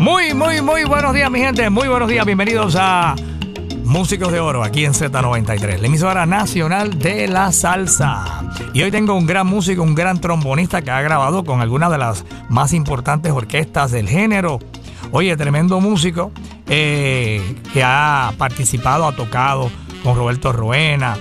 Muy, muy, muy buenos días, mi gente. Muy buenos días. Bienvenidos a Músicos de Oro aquí en Z93, la emisora nacional de la salsa. Y hoy tengo un gran músico, un gran trombonista que ha grabado con algunas de las más importantes orquestas del género. Oye, tremendo músico eh, que ha participado, ha tocado con Roberto Ruena,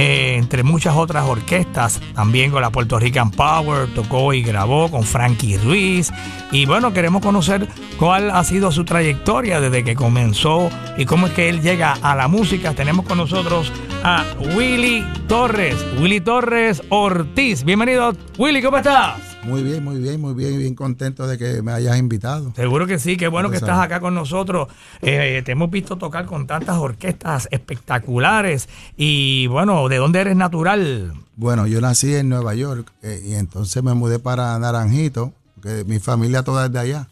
eh, entre muchas otras orquestas, también con la Puerto Rican Power, tocó y grabó con Frankie Ruiz. Y bueno, queremos conocer cuál ha sido su trayectoria desde que comenzó y cómo es que él llega a la música. Tenemos con nosotros a Willy Torres, Willy Torres Ortiz. Bienvenido, Willy, ¿cómo estás? Muy bien, muy bien, muy bien, bien contento de que me hayas invitado. Seguro que sí, qué bueno que estás acá con nosotros. Eh, te hemos visto tocar con tantas orquestas espectaculares y bueno, ¿de dónde eres natural? Bueno, yo nací en Nueva York eh, y entonces me mudé para Naranjito, porque mi familia toda es de allá.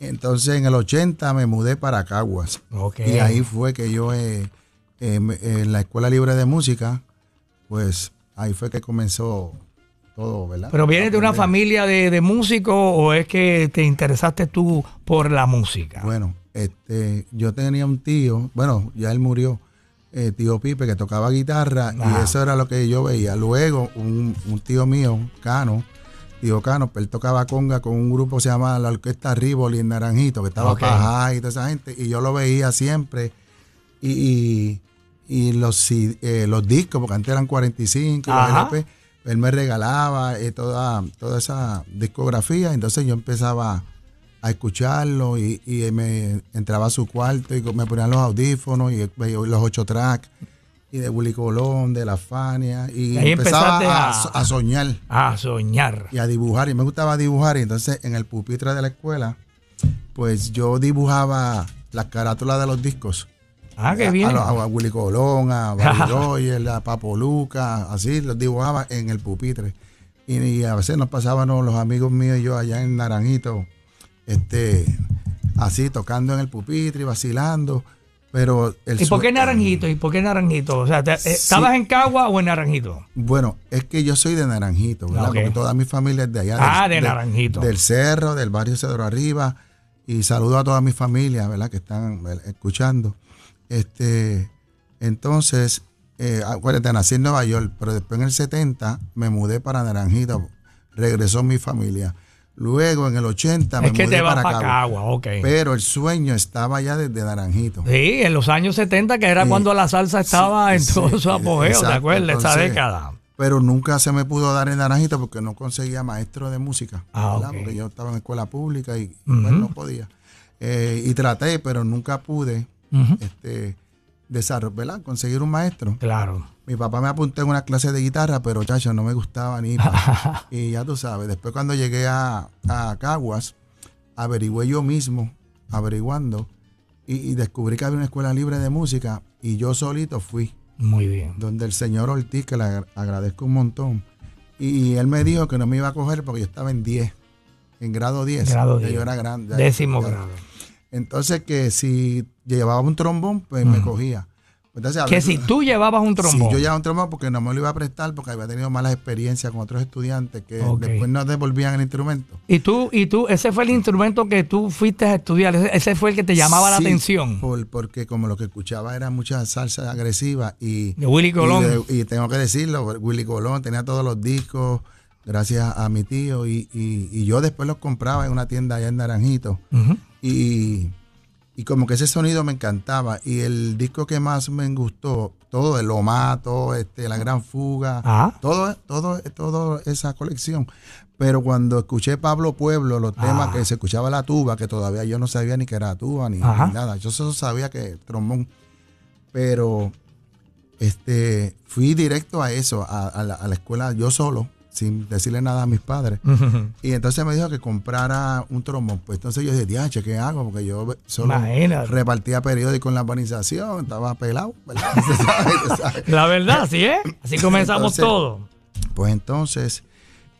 Entonces en el 80 me mudé para Caguas. Y ahí fue que yo eh, en la Escuela Libre de Música, pues ahí fue que comenzó ¿Pero vienes de una familia de, músicos o es que te interesaste tú por la música? Bueno, este, yo tenía un tío, bueno, ya él murió, eh, tío Pipe, que tocaba guitarra y eso era lo que yo veía. Luego, un, tío mío, Cano, tío Cano, pues él tocaba conga con un grupo que se llama la Orquesta Rivoli en Naranjito, que estaba okay. y toda esa gente, y yo lo veía siempre. Y, los, eh, los discos, porque antes eran 45, los LP, él me regalaba eh, toda, toda esa discografía, entonces yo empezaba a escucharlo y, me entraba a su cuarto y me ponían los audífonos y los ocho tracks y de Willy Colón, de La Fania. Y, empezaba a, soñar. A soñar. Y a dibujar. Y me gustaba dibujar. Y entonces en el pupitre de la escuela pues yo dibujaba las carátulas de los discos Ah, qué bien. A, Willy Colón, a Barry a Papo Luca, así los dibujaba en el pupitre. Y, a veces nos pasábamos los amigos míos y yo allá en Naranjito, este, así tocando en el pupitre y vacilando. Pero ¿Y por qué Naranjito? ¿Y por qué Naranjito? O sea, eh, ¿estabas en Cagua o en Naranjito? Bueno, es que yo soy de Naranjito, ¿verdad? Porque toda mi familia es de allá. Ah, de Naranjito. Del cerro, del barrio Cedro Arriba. Y saludo a toda mi familia, ¿verdad? Que están escuchando. Este, entonces, eh, acuérdate, nací en Nueva York, pero después en el 70 me mudé para Naranjito, regresó mi familia. Luego en el 80 me mudé para, Cagua. Pero el sueño estaba ya desde Naranjito. Sí, en los años 70, que era cuando la salsa estaba en todo su apogeo, ¿te acuerdas? Esa década. Pero nunca se me pudo dar en Naranjito porque no conseguía maestro de música. Ah, porque yo estaba en escuela pública y no podía. Eh, y traté, pero nunca pude este, desarrollar, ¿verdad? Conseguir un maestro. Claro. Mi papá me apuntó en una clase de guitarra, pero chacho, no me gustaba ni. y ya tú sabes, después cuando llegué a, a Caguas, averigüé yo mismo, averiguando, y, descubrí que había una escuela libre de música, y yo solito fui. Muy bien. Donde el señor Ortiz, que le agradezco un montón, y, él me dijo que no me iba a coger porque yo estaba en 10, en grado 10. Grado 10. Yo era grande. Décimo grado. Entonces que si llevaba un trombón, pues me cogía. que si tú llevabas un trombón. Si yo llevaba un trombón porque no me lo iba a prestar porque había tenido malas experiencias con otros estudiantes que después no devolvían el instrumento. ¿Y tú, y tú, ese fue el instrumento que tú fuiste a estudiar? ¿Ese fue el que te llamaba la atención? Por, porque como lo que escuchaba era mucha salsa agresiva y... De Willy Colón. Y, tengo que decirlo, Willy Colón tenía todos los discos gracias a mi tío y, y, yo después los compraba en una tienda allá en Naranjito. Y, como que ese sonido me encantaba. Y el disco que más me gustó, todo el Lomato, este, La Gran Fuga, ah. todo, todo, toda esa colección. Pero cuando escuché Pablo Pueblo, los temas ah. que se escuchaba la tuba, que todavía yo no sabía ni que era tuba ni, nada. Yo solo sabía que trombón. Pero este, fui directo a eso, a, la, a la escuela yo solo sin decirle nada a mis padres. Y entonces me dijo que comprara un trombón. Pues entonces yo dije, diache, ¿qué hago? Porque yo solo repartía periódicos en la urbanización, estaba pelado. la verdad, sí, ¿eh? Así comenzamos todo. Pues entonces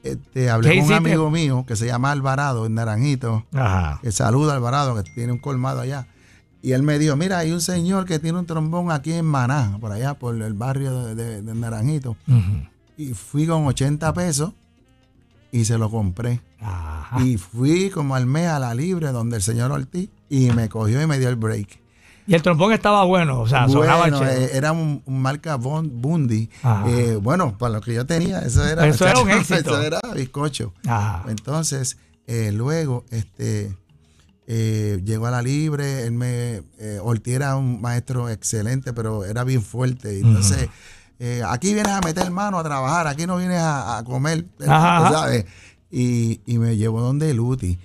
este, hablé con un amigo mío que se llama Alvarado, en Naranjito. Ajá. Que saluda a Alvarado, que tiene un colmado allá. Y él me dijo, mira, hay un señor que tiene un trombón aquí en Maná, por allá, por el barrio de, Naranjito y fui con 80 pesos y se lo compré. Y fui como al mes a la libre donde el señor Ortiz y me cogió y me dio el break. Y el trombón estaba bueno, o sea, bueno, eh, era un, marca Bundy. Eh, bueno, para lo que yo tenía, eso era, eso era un éxito. Eso era bizcocho. Entonces, eh, luego, este, llegó a la libre, él me, Ortiz era un maestro excelente, pero era bien fuerte. Entonces, aquí vienes a meter mano a trabajar, aquí no vienes a, comer, ¿sabes? Y, y me llevó donde Luti.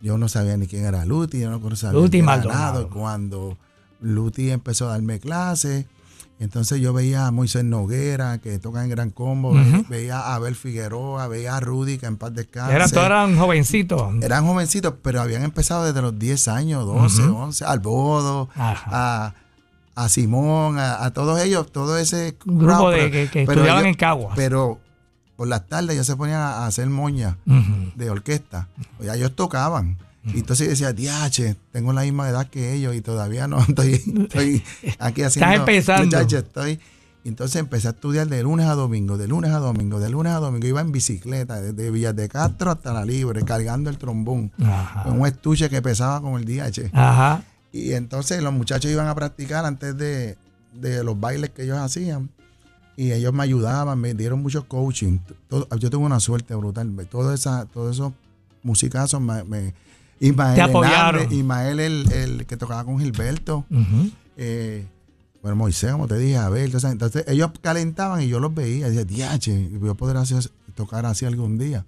Yo no sabía ni quién era Luti, yo no sabía Luti quién. Cuando Luti empezó a darme clases. Entonces yo veía a Moisés Noguera, que toca en Gran Combo, veía a Abel Figueroa, veía a Rudy, que en paz descanse. Eran, todos eran jovencitos. Eran jovencitos, pero habían empezado desde los 10 años, 12, 11, al Bodo, a, Simón, a, todos ellos, todo ese grupo de, que, estudiaban en Cagua. Pero por las tardes ellos se ponían a hacer moña de orquesta. Ya ellos tocaban. Y entonces decía, diache, tengo la misma edad que ellos y todavía no estoy, estoy aquí haciendo. Estás empezando. Estoy. Entonces empecé a estudiar de lunes a domingo, de lunes a domingo, de lunes a domingo. Iba en bicicleta, desde Villas de Castro hasta la Libre, cargando el trombón. Con un estuche que pesaba como el DH. Ajá. Y entonces los muchachos iban a practicar antes de, de los bailes que ellos hacían y ellos me ayudaban, me dieron mucho coaching. yo tuve una suerte brutal. Todo esa, todos esos musicazos me, me Ismael, apoyaron. Ismael el, el, que tocaba con Gilberto. Eh, bueno, Moisés, como te dije, Abel. Entonces, entonces ellos calentaban y yo los veía. Y decía, diache, voy a poder hacer, tocar así algún día.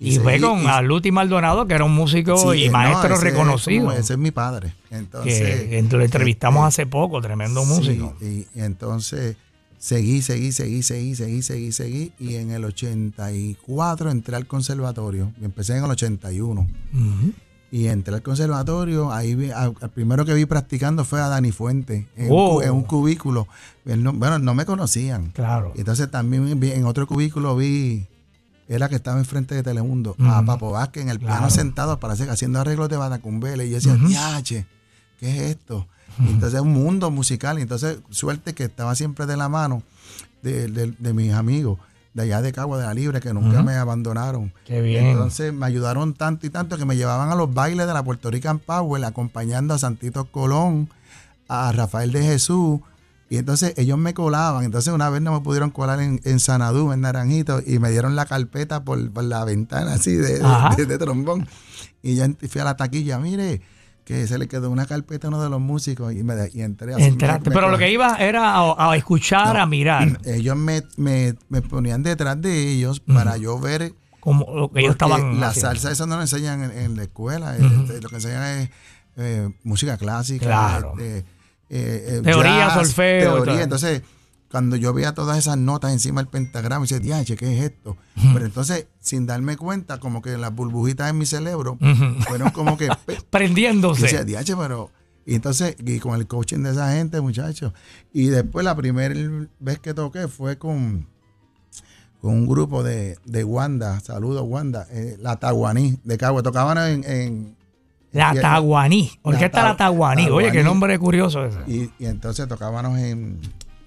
Y, fue con Aluti Maldonado, que era un músico y maestro reconocido. ese es mi padre. Entonces, que, lo entrevistamos este, hace poco, tremendo músico. y entonces Seguí, seguí, seguí, seguí, seguí, seguí, seguí. Y en el 84 entré al conservatorio. Empecé en el 81. Y entré al conservatorio. Ahí vi, al, primero que vi practicando fue a Dani Fuente en, un, oh. cubículo. bueno, no me conocían. Claro. Y entonces también en otro cubículo vi era que estaba enfrente de Telemundo, a Papo Vázquez en el piano sentado, parece que haciendo arreglos de Batacumbele. Y yo decía, uh ¿qué es esto? entonces es un mundo musical. Y entonces, suerte que estaba siempre de la mano de, mis amigos de allá de Cagua de la Libre, que nunca me abandonaron. Qué bien. Entonces me ayudaron tanto y tanto que me llevaban a los bailes de la Puerto Rican Power, acompañando a Santito Colón, a Rafael de Jesús. Y entonces ellos me colaban. Entonces una vez no me pudieron colar en, en Sanadú, en Naranjito, y me dieron la carpeta por, la ventana así de, de, trombón. Y yo fui a la taquilla, mire, que se le quedó una carpeta a uno de los músicos y, me, y entré así. pero lo que iba era a, escuchar, a mirar. Ellos me, me, ponían detrás de ellos para yo ver como lo que ellos estaban La salsa, eso no lo enseñan en, la escuela. Este, lo que enseñan es eh, música clásica. Claro. Este, eh, eh, teoría, solfeo. Teoría. Entonces, cuando yo veía todas esas notas encima del pentagrama, y decía, diache, ¿qué es esto? Pero entonces, sin darme cuenta, como que las burbujitas en mi cerebro fueron como que... Prendiéndose. Y decía, diache, pero... Y entonces, y con el coaching de esa gente, muchachos. Y después la primera vez que toqué fue con, con un grupo de, de Wanda, saludos Wanda, eh, la Taguaní, de Cagua. Tocaban en... la Taguaní, está La Taguaní, oye, qué nombre curioso ese. Y, y entonces tocábamos en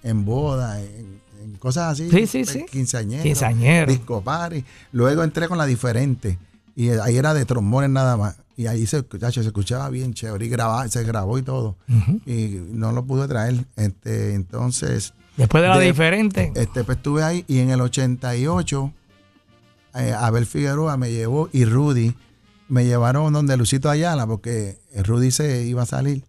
en boda, en, cosas así. Sí, sí, sí. Quinceañero. Disco party. Luego entré con la diferente. Y ahí era de trombones nada más. Y ahí se, se escuchaba bien chévere. Y grababa, se grabó y todo. Y no lo pude traer. Este, entonces. Después de la diferente. Este, pues estuve ahí. Y en el 88, eh, Abel Figueroa me llevó y Rudy me llevaron donde Lucito Ayala, porque Rudy se iba a salir.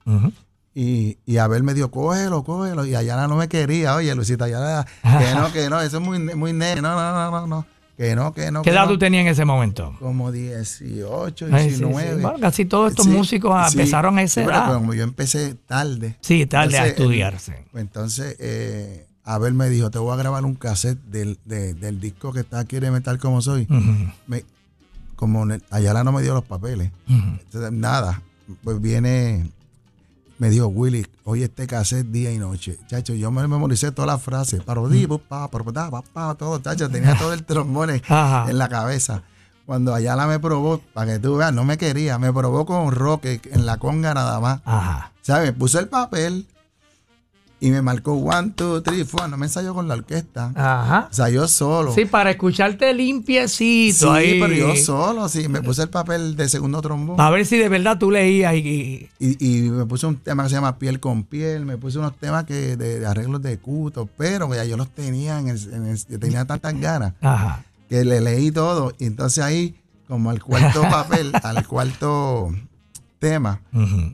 Y, y Abel me dijo, cógelo, cógelo. Y Ayala no me quería. Oye, Luisita Ayala, que no, que no, eso es muy, muy negro. No, no, no, no, no. Que no, que no. ¿Qué edad tú tenías en ese momento? Como 18, 19. Bueno, casi todos estos músicos empezaron a esa edad. Pero como yo empecé tarde. Sí, tarde a estudiarse. entonces, eh, Abel me dijo, te voy a grabar un cassette del, del disco que está aquí de Metal Como Soy. me, como Ayala no me dio los papeles. entonces, nada, pues viene me dijo, Willy, oye este cassette día y noche. Chacho, yo me memoricé todas las frases. Parodí, pa, pa, pa, todo, chacho, tenía todo el trombón en la cabeza. Cuando Ayala me probó, para que tú veas, no me quería, me probó con rock en la conga nada más. Ajá. ¿Sabes? Puse el papel y me marcó one, two, three, four. No me ensayó con la orquesta. Ajá. Ensayó solo. Sí, para escucharte limpiecito Sí, ahí. pero yo solo, sí. Me puse el papel de segundo trombón. A ver si de verdad tú leías y... Y, y me puse un tema que se llama Piel con Piel. Me puse unos temas que de, de arreglos de cuto. Pero ya yo los tenía en el, en el- yo tenía tantas ganas Ajá. que le leí todo. Y entonces ahí, como al cuarto papel, al cuarto tema,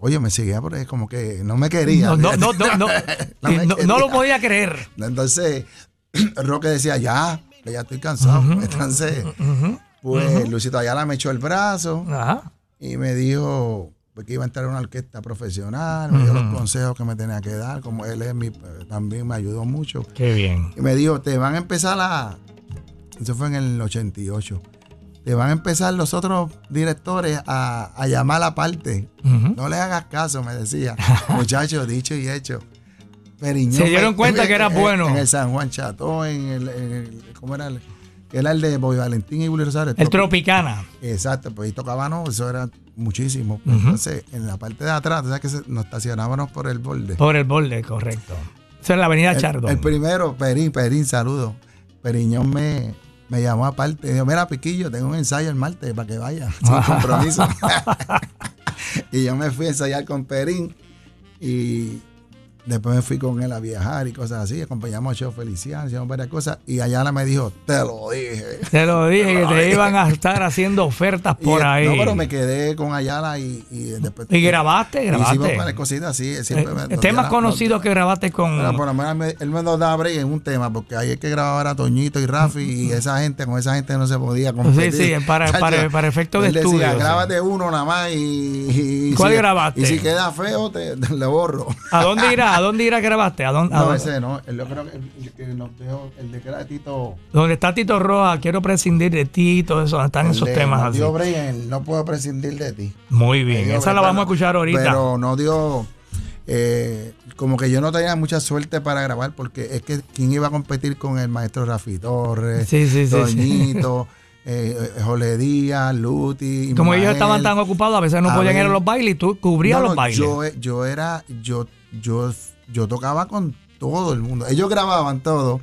oye, me seguía porque como que no me quería. No, no, no, no, no, No Sí, me no- no lo podía creer. Entonces, Roque decía, ya, que ya estoy cansado. Entonces, pues Luisito Ayala me echó el brazo y me dijo pues, que iba a entrar a una orquesta profesional, me dio los consejos que me tenía que dar, como él es mi, también me ayudó mucho. Qué bien. Y me dijo, te van a empezar a... Eso fue en el 88. Te van a empezar los otros directores a, a llamar aparte. Ujú. No le hagas caso, me decía. Muchachos, dicho y hecho. Periñón Se dieron me- cuenta que era en- bueno. En el San Juan Chateau, en el, en el- ¿cómo era? El, que era el de Boy Valentín y Willy Rosario. El Tropicana. Exacto, pues ahí tocábamos, eso era muchísimo. Pues, Entonces, en la parte de atrás, ¿sabes que se- nos estacionábamos por el borde? Por el borde, correcto. Esa es la avenida El, Chardón. el primero, Perín, Perín, saludo. Periñón me, me llamó aparte. Dijo, mira, Piquillo, tengo un ensayo el martes para que vaya, sin compromiso. y yo me fui a ensayar con Perín y después me fui con él a viajar y cosas así. Acompañamos a Cheo Feliciano, hicimos varias cosas. Y Ayala me dijo, te lo dije. Te lo dije que te iban a estar haciendo ofertas Y, por ahí. No, pero me quedé con Ayala y, y después... Y grabaste, Hicimos grabaste. varias cositas así. Eh, temas conocidos nos- que grabaste con. Pero por lo menos él me daba break en un tema, porque ahí es que grabar a Toñito y Rafi y esa gente, con esa gente no se podía competir. Sí, sí, para- Chacho, para- para efectos de él decía, estudio, sí. grábate uno nada más y... y- y ¿Cuál si- grabaste? Y si queda feo, te, te le borro. ¿A dónde ¿A dónde irá grabaste? ¿A dónde, a No, dónde- ese no. Yo creo que el, nos de que era Tito... Donde está Tito Roja, quiero prescindir de ti, todo eso, están el esos de- temas nos así. dio el No puedo prescindir de ti. Muy bien, Dio esa la vamos a escuchar ahorita. Pero no dio... eh, como que yo no tenía mucha suerte para grabar porque es que quién iba a competir con el maestro Rafi Torres, Sí, sí, sí. Toñito, eh, Jole Díaz, Luti. Como ellos estaban tan ocupados, a veces no A podían ir a los bailes y tú cubrías No, los no, bailes. Yo, yo era, yo, yo, yo tocaba con todo el mundo. Ellos grababan todo.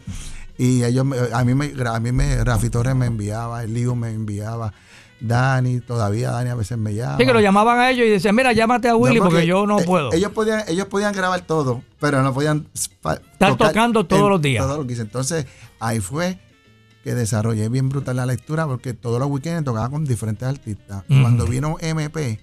Y ellos me- a mí me, a mí me, Rafi Torres me enviaba, Eliu me enviaba, Dani, todavía Dani a veces me llama. Sí, que lo llamaban a ellos y decían, mira, llámate a No, Willy porque, yo no eh, puedo. Ellos podían, ellos podían grabar todo, pero no podían Estar tocando todos los días. todo lo que hice. Entonces, ahí fue que desarrollé bien brutal la lectura porque todos los weekends tocaba con diferentes artistas. Cuando vino MP,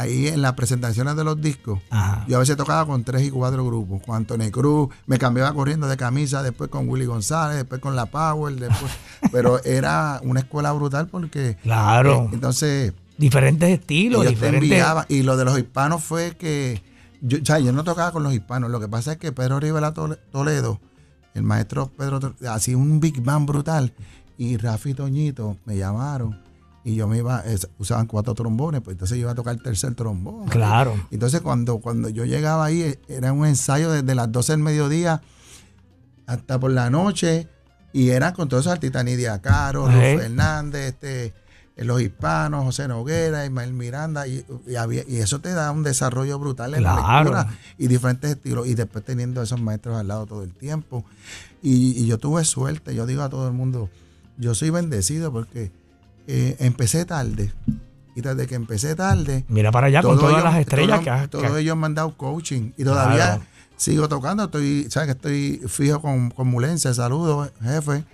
ahí en las presentaciones de los discos, Ajá. yo a veces tocaba con tres y cuatro grupos. Con Anthony Cruz, me cambiaba corriendo de camisa, después con Willy González, después con La Power, después. pero era una escuela brutal porque. Claro. eh, entonces, diferentes estilos, diferentes. enviaban. Y lo de los hispanos fue que. Yo, o sea, yo no tocaba con los hispanos. Lo que pasa es que Pedro Rivera Tole- Toledo, el maestro Pedro, hacía un big band brutal. Y Rafi y Toñito me llamaron. Y yo me iba, es- usaban cuatro trombones, pues entonces yo iba a tocar el tercer trombón. Claro. Entonces cuando, cuando yo llegaba ahí, eh, era un ensayo desde las 12 del mediodía hasta por la noche. Y eran con todos esos artistas, Nidia Caro, Ey. Fernández, este, eh, los hispanos, José Noguera, Ismael Miranda, y, y había- y eso te da un desarrollo brutal en la lectura y diferentes estilos, y después teniendo esos maestros al lado todo el tiempo. Y, y yo tuve suerte, yo digo a todo el mundo, yo soy bendecido porque eh, empecé tarde, y desde que empecé tarde, Mira para allá con todas ellos- las estrellas todos- que has- Todos ellos me han dado coaching y todavía Claro. sigo tocando. Estoy, sabes que estoy fijo con, con Mulense, saludos, jefe.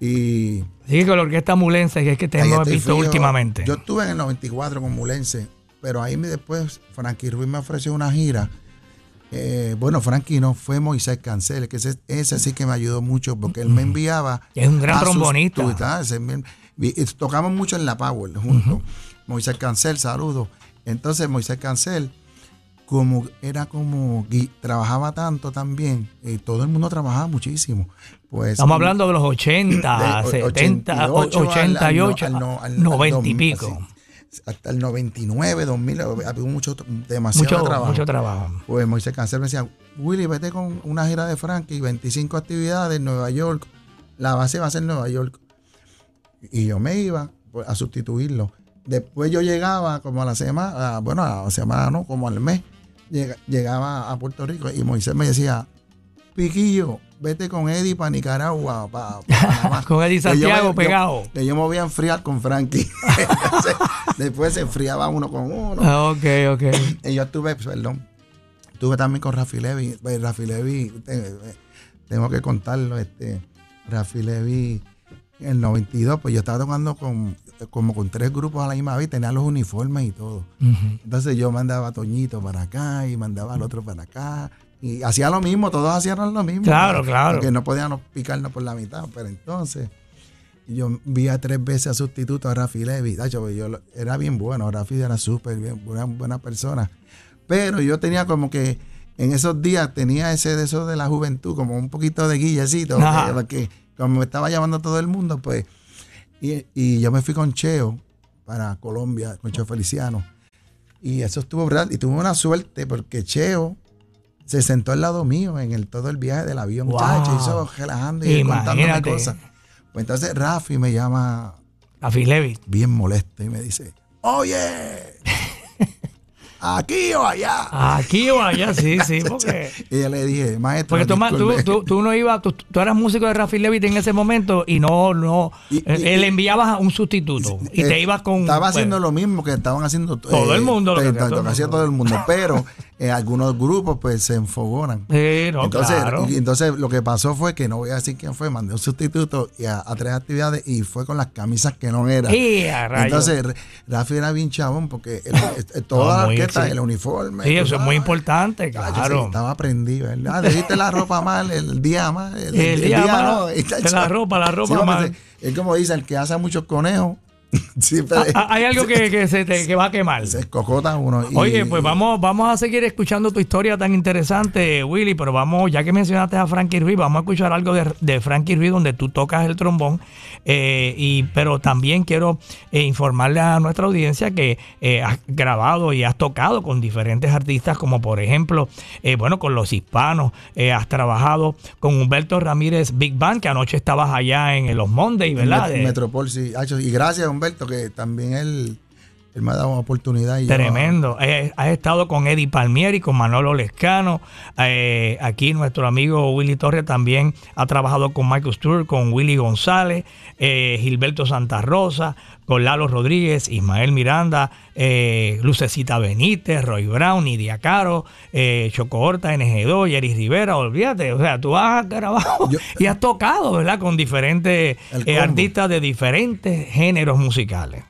Y Sí, con la orquesta mulense, que es que te hemos visto fijo. últimamente. Yo estuve en el 94 con Mulense, pero ahí me- después Frankie Ruiz me ofreció una gira. Eh, bueno, Frankie no, fue Moisés Cancel, que ese, ese sí que me ayudó mucho porque él me enviaba. Es un gran trombonista. Y- y tocamos mucho en la Power juntos. Moisés Cancel, saludos. Entonces, Moisés Cancel, como era como trabajaba tanto también, y todo el mundo trabajaba muchísimo. Pues Estamos hablando de los 80, de o- 70, 88 al- 88, al no- al- al 90 y 2000, pico. sí, hasta el 99, 2000, había mucho, demasiado Mucho trabajo. mucho trabajo. Pues Moisés Cancel me decía, Willy, vete con una gira de Frankie, 25 actividades en Nueva York. La base va a ser Nueva York. Y yo me iba pues, a sustituirlo. Después yo llegaba como a la semana, bueno, a la semana no, como al mes, llega- llegaba a Puerto Rico y Moisés me decía, Piquillo, vete con Eddie para Nicaragua, para con Eddie Santiago pegado. que yo me voy a enfriar con Frankie. después se enfriaba uno con uno. Ah, ok, ok. Y yo estuve, perdón, estuve también con Rafi Levi. Pues, Rafi Levi, tengo que contarlo, este, Rafi Levi, en el 92, pues yo estaba tocando con, como con tres grupos a la misma vez, tenía los uniformes y todo. Entonces yo mandaba a Toñito para acá y mandaba al otro para acá. Y hacía lo mismo, todos hacían lo mismo. Claro, claro. Porque no podíamos picarnos por la mitad. Pero entonces, yo vi a tres veces a sustituto a Rafi Levi. Yo, yo, era bien bueno, Rafi era súper bien, una buena persona. Pero yo tenía como que en esos días tenía ese de eso de la juventud, como un poquito de guillecito, porque me estaba llamando todo el mundo, pues. Y, y, yo me fui con Cheo para Colombia, con Cheo Feliciano. Y eso estuvo verdad. Y tuve una suerte porque Cheo se sentó al lado mío en el, todo el viaje del avión, wow. hizo relajando y contándome cosas. Pues entonces Rafi me llama. Rafi Levy. Bien molesto y me dice, oye, aquí o allá. Aquí o allá, sí, sí. Porque... y yo le dije, maestro. Porque tú, tú, no ibas, tú, eras músico de Rafi Levitt en ese momento y no, no, eh, él enviabas a un sustituto y te ibas con. Estaba haciendo lo mismo que estaban haciendo todo el eh, mundo. Lo que, hacía todo el mundo, pero eh, algunos grupos pues se enfogonan. entonces, y, entonces lo que pasó fue que no voy a decir quién fue, mandé un sustituto y a, tres actividades y fue con las camisas que no eran. entonces Rafi era bien chabón porque toda la el uniforme. Sí, eso es muy importante, claro. estaba prendido. Ah, dijiste la ropa mal, el día mal. El, día, no. la ropa, la ropa mal. Es como dice, el que hace muchos conejos Ah, ah, hay algo que, se te, va a quemar. Se escocota uno. Oye, pues vamos, vamos a seguir escuchando tu historia tan interesante, Willy, pero vamos, ya que mencionaste a Frankie Ruiz, vamos a escuchar algo de, de Frankie Ruiz donde tú tocas el trombón. Eh, y, pero también quiero eh, informarle a nuestra audiencia que eh, has grabado y has tocado con diferentes artistas, como por ejemplo, bueno, con los hispanos, has trabajado con Humberto Ramírez Big Band, que anoche estabas allá en Los Mondays, ¿verdad? Metropol, sí. Y gracias, Humberto, que también él, él me ha dado una oportunidad. Y Tremendo. Eh, has estado con Eddie Palmieri, con Manolo Lescano. Eh, aquí nuestro amigo Willy Torres también ha trabajado con Michael Stewart, con Willy González, eh, Gilberto Santa Rosa, con Lalo Rodríguez, Ismael Miranda, Lucecita Benítez, Roy Brown, Nidia Caro, Choco Horta, NG2, Jerry Rivera, olvídate, o sea, tú has grabado y has tocado, ¿verdad? Con diferentes artistas de diferentes géneros musicales.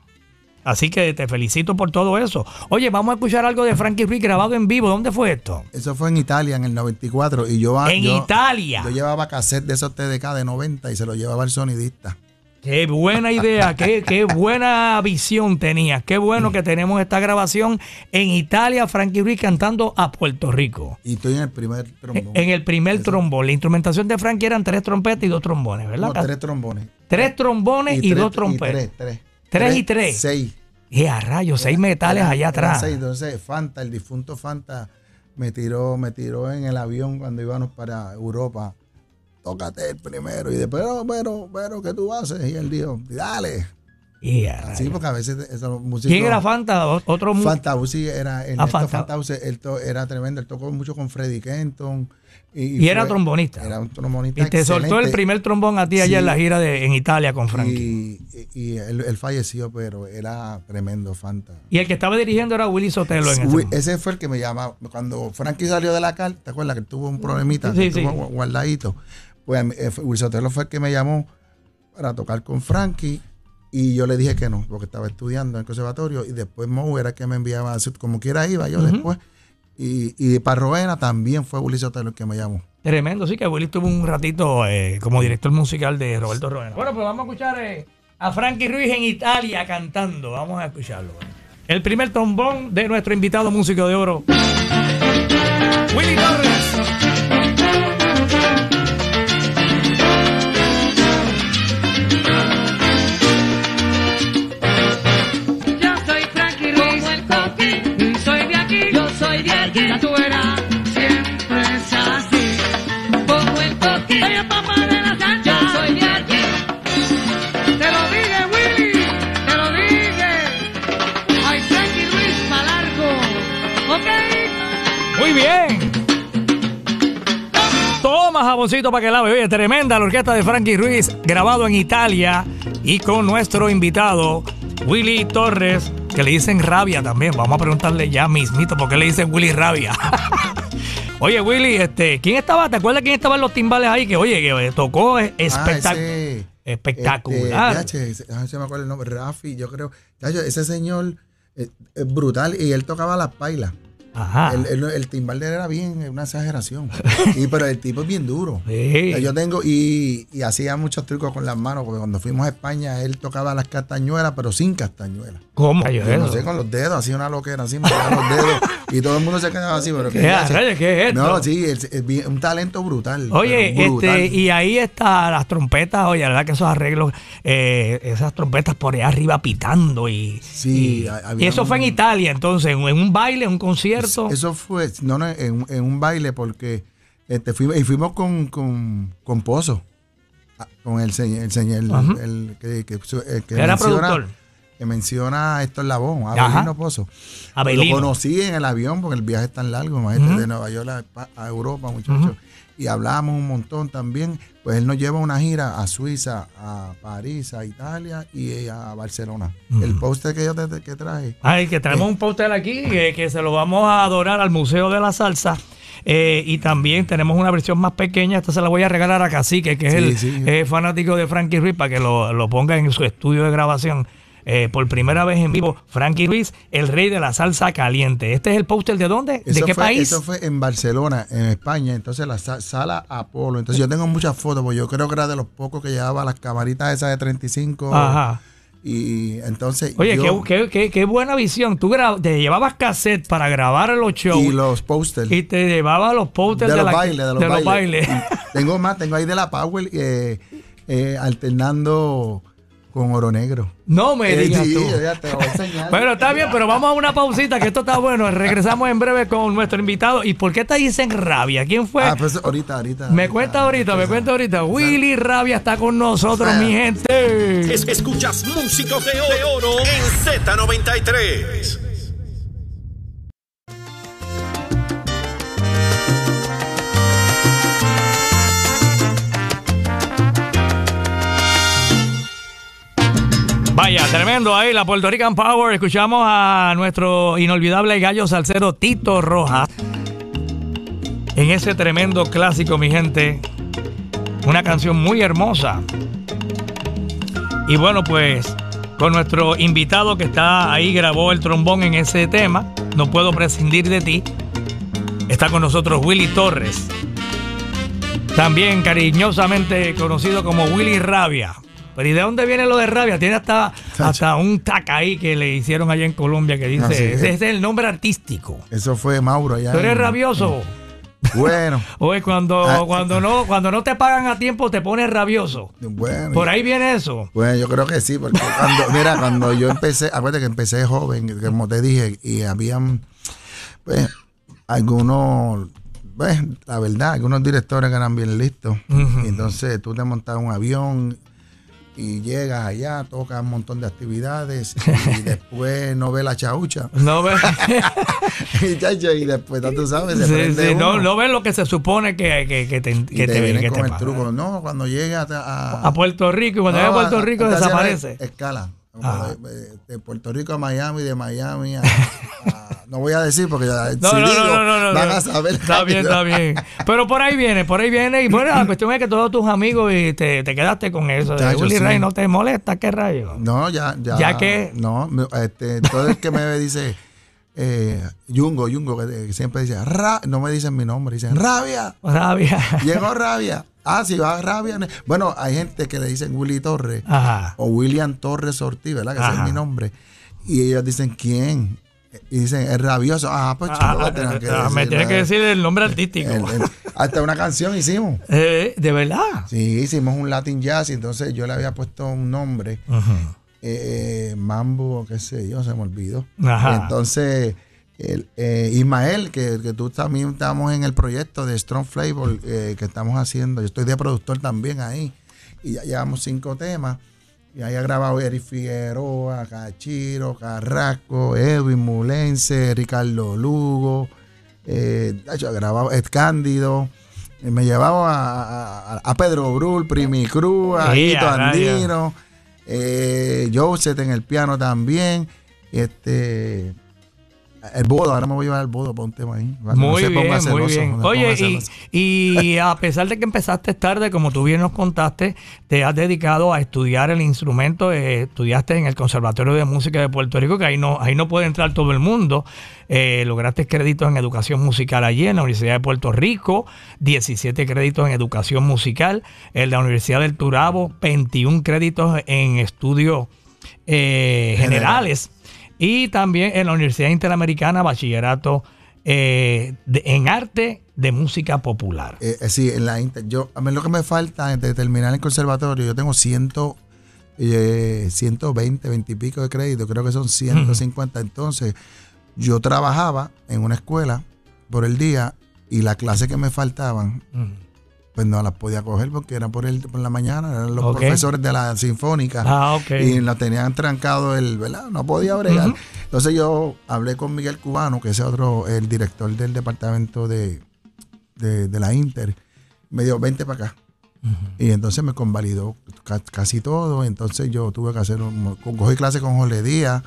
Así que te felicito por todo eso. Oye, vamos a escuchar algo de Frankie Ruiz grabado en vivo. ¿Dónde fue esto? Eso fue en Italia en el 94. Y yo, en Italia. Yo llevaba cassette de esos TDK de 90 y se lo llevaba el sonidista. Qué buena idea, qué, qué, buena visión tenías. Qué bueno que tenemos esta grabación en Italia, Frankie Ruiz cantando a Puerto Rico. Y estoy en el primer trombón. En el primer trombón. La instrumentación de Frankie eran tres trompetas y dos trombones, ¿verdad? No, tres trombones. Tres trombones y, dos trompetas. tres, tres. Tres, y tres. Seis. Y a rayos, seis metales allá atrás. entonces Fanta, el difunto Fanta, me tiró, me tiró en el avión cuando íbamos para Europa. Tócate el primero. Y después, pero, pero, pero, ¿qué tú haces? Y él dijo, dale. Y sí, porque a veces esos músicos. ¿Quién era Fanta? Otro Fanta, sí, era. El ah, Fanta. él era tremendo. Él tocó mucho con Freddie Kenton. Y, era trombonista. Era un trombonista. Y te soltó el primer trombón a ti allá en la gira de, en Italia con Frankie. Y, él, falleció, pero era tremendo, Fanta. Y el que estaba dirigiendo era Willy Sotelo en ese, ese fue el que me llamaba. Cuando Frankie salió de la cal, ¿te acuerdas que tuvo un problemita? Sí, sí. guardadito. Pues eh, Willy Sotelo fue el que me llamó para tocar con Frankie. Y yo le dije que no, porque estaba estudiando en el conservatorio. Y después Mo era que me enviaba, como quiera iba yo después. Y, y para Roena también fue Willy Sotelo el que me llamó. Tremendo, sí, que Willy estuvo un ratito eh, como director musical de Roberto Roena. Bueno, pues vamos a escuchar eh, a Frankie Ruiz en Italia cantando. Vamos a escucharlo. El primer trombón de nuestro invitado músico de oro, Willy Torres. Muy bien. Toma jaboncito para que lave. Oye, tremenda la orquesta de Frankie Ruiz, grabado en Italia y con nuestro invitado Willy Torres, que le dicen rabia también. Vamos a preguntarle ya mismito por qué le dicen Willy rabia. Oye, Willy, este, ¿quién estaba? ¿Te acuerdas quién estaba en los timbales ahí? Que oye, que eh, tocó ah, espectac ah, espectacular. Este, ya, se me acuerda el nombre, Rafi, yo creo. Ese señor es, es brutal y él tocaba las pailas. Ajá. El, el, timbal de él era bien, una exageración. y, pero el tipo es bien duro. Yo tengo, y, y, hacía muchos trucos con las manos, porque cuando fuimos a España, él tocaba las castañuelas, pero sin castañuelas. ¿Cómo? no sé, con los dedos, hacía una loquera así, me los dedos. y todo el mundo se quedaba así, pero ¿Qué, ¿Qué, es esto? No, sí, es, un talento brutal. Oye, este, y ahí está las trompetas, oye, la verdad que esos arreglos, eh, esas trompetas por ahí arriba pitando y. Sí, y, eso fue en Italia, entonces, en un baile, en un concierto. Eso fue, no, no en, un baile, porque este, fuimos, y fuimos con, con, con Pozo, ah, con el señor, el, señor, el, que, que, Era productor. Que menciona a Héctor Labón, Abelino Pozo. Lo conocí en el avión porque el viaje es tan largo, maestro, de Nueva York a, Europa, muchachos. Y hablamos un montón también. Pues él nos lleva una gira a Suiza, a París, a Italia y a Barcelona. El póster que yo te, que traje. Ay, que traemos eh, un póster aquí que, se lo vamos a adorar al Museo de la Salsa. Eh, y también tenemos una versión más pequeña. Esta se la voy a regalar a Cacique, que es el fanático de Frankie Ruiz, para que lo, lo ponga en su estudio de grabación. Eh, por primera vez en vivo, Frankie Ruiz, el rey de la salsa caliente. ¿Este es el póster de dónde? ¿De qué país? Eso fue en Barcelona, en España, entonces la sala Apolo. Entonces yo tengo muchas fotos, porque yo creo que era de los pocos que llevaba las camaritas esas de 35. Ajá. Y entonces. Oye, qué, buena visión. Tú te llevabas cassette para grabar los shows. Y los posters. Y te llevabas los posters de, los bailes. De los, bailes. tengo más, tengo ahí de la Power eh, eh, alternando con oro negro. No me eh, digas tú. Bueno, está bien, pero vamos a una pausita, que esto está bueno. Regresamos en breve con nuestro invitado. ¿Y por qué te dicen Rabia? ¿Quién fue? Ah, pues ahorita, ahorita. Me cuenta ahorita, me cuenta ahorita. Willy Rabia está con nosotros, mi gente. escuchas Músicos de Oro en Z93. Vaya, tremendo ahí, la Puerto Rican Power. Escuchamos a nuestro inolvidable gallo salsero Tito Rojas. En ese tremendo clásico, mi gente. Una canción muy hermosa. Y bueno, pues con nuestro invitado que está ahí, grabó el trombón en ese tema. No puedo prescindir de ti. Está con nosotros Willy Torres. También cariñosamente conocido como Willy Rabia. Pero ¿y de dónde viene lo de rabia? Tiene hasta, hasta un taca ahí que le hicieron allá en Colombia que dice, ese es el nombre artístico. Eso fue Mauro allá. ¿Tú eres rabioso? Bueno. Oye, cuando, ah, cuando, no, cuando no te pagan a tiempo te pones rabioso. Bueno. Por ahí viene eso. Bueno, yo creo que sí, porque cuando, mira, cuando yo empecé, acuérdate que empecé joven, como te dije, y habían, pues, algunos pues, la verdad, algunos directores que eran bien listos. Entonces tú te montas un avión y llegas allá, tocas un montón de actividades y después no ve la chaucha. No ve. y después, tú sabes, se sí, no, no ves lo que se supone que, que, que te, que te, viene con el truco. No, cuando llegas a, a, Puerto Rico y cuando no, a Puerto Rico desaparece. Escala. De, de, Puerto Rico a Miami, de Miami a, no voy a decir porque ya no, si no, digo, no, van a saber. Está bien, está bien. Pero por ahí viene, por ahí viene. Y bueno, la cuestión es que todos tus amigos y te, te quedaste con eso. De Willy Ray no te molesta, ¿qué rayo? No, ya, ya. Ya que. No, este, todo el que me dice. Eh, Yungo, Yungo, que siempre dice, Ra no me dicen mi nombre, dicen rabia. Rabia. Llegó rabia. Ah, sí, va rabia. Bueno, hay gente que le dicen Willy Torres o William Torres Ortiz, ¿verdad? Que ese es mi nombre. Y ellos dicen, ¿quién? Y dicen, es rabioso. Ah, pues ah, que ah, Me tienes que decir el nombre artístico. hasta una canción hicimos. Eh, ¿De verdad? Sí, hicimos un Latin Jazz y entonces yo le había puesto un nombre. Eh, Mambo, qué sé yo, se me olvidó. Entonces, el, eh, Ismael, que, que, tú también estamos en el proyecto de Strong Flavor que estamos haciendo. Yo estoy de productor también ahí. Y ya llevamos cinco temas. Y ahí ha grabado Eri Figueroa, Cachiro, Carrasco, Edwin Mulense, Ricardo Lugo. Eh, ha grabado Ed Cándido. Me llevaba a, a- a Pedro Brul, Primi Cruz, a a rayos. Andino, eh, Joseph en el piano también. Este. El bodo, ahora me voy a llevar al bodo para un tema ahí. para que no Muy bien, muy bien. no Oye, y a pesar de que empezaste tarde, como tú bien nos contaste, te has dedicado a estudiar el instrumento, eh, estudiaste en el Conservatorio de Música de Puerto Rico, que ahí no, ahí no puede entrar todo el mundo. Eh, lograste créditos en educación musical allí en la Universidad de Puerto Rico, 17 créditos en educación musical, en la Universidad del Turabo, 21 créditos en estudios eh, generales. Y también en la Universidad Interamericana, bachillerato eh, de- en arte de música popular. Eh, eh, sí, en la inter- yo, a mí lo que me falta de terminar el conservatorio, yo tengo ciento, eh, 120, 20 y pico de crédito, creo que son 150. Entonces, yo trabajaba en una escuela por el día y las clases que me faltaban, Mm. Pues no las podía coger porque eran por, el, por la mañana, eran los profesores de la sinfónica. Ah, ok. Y la tenían trancado el, ¿verdad? No podía bregar. Entonces yo hablé con Miguel Cubano, que es otro, el director del departamento de, de, de la Inter. Me dijo, vente para acá. Y entonces me convalidó ca- casi todo. Entonces yo tuve que hacer un, cogí clases con Jorge Díaz.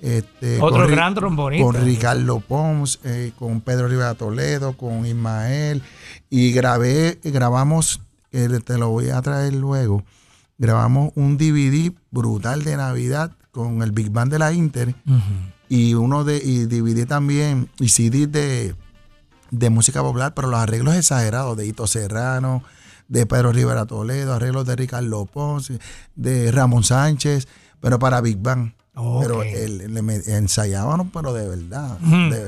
Este, Otro con gran trombonista. Con Ricardo Pons, eh, con Pedro Rivera Toledo, con Ismael. Y grabé, grabamos, eh, te lo voy a traer luego. Grabamos un DVD brutal de Navidad con el Big Band de la Inter y uno de y DVD también y CD de, de música popular, pero los arreglos exagerados de Hito Serrano, de Pedro Rivera Toledo, arreglos de Ricardo Ponce, de Ramón Sánchez, pero para Big Bang. Pero él, le ensayábamos, pero de verdad. De-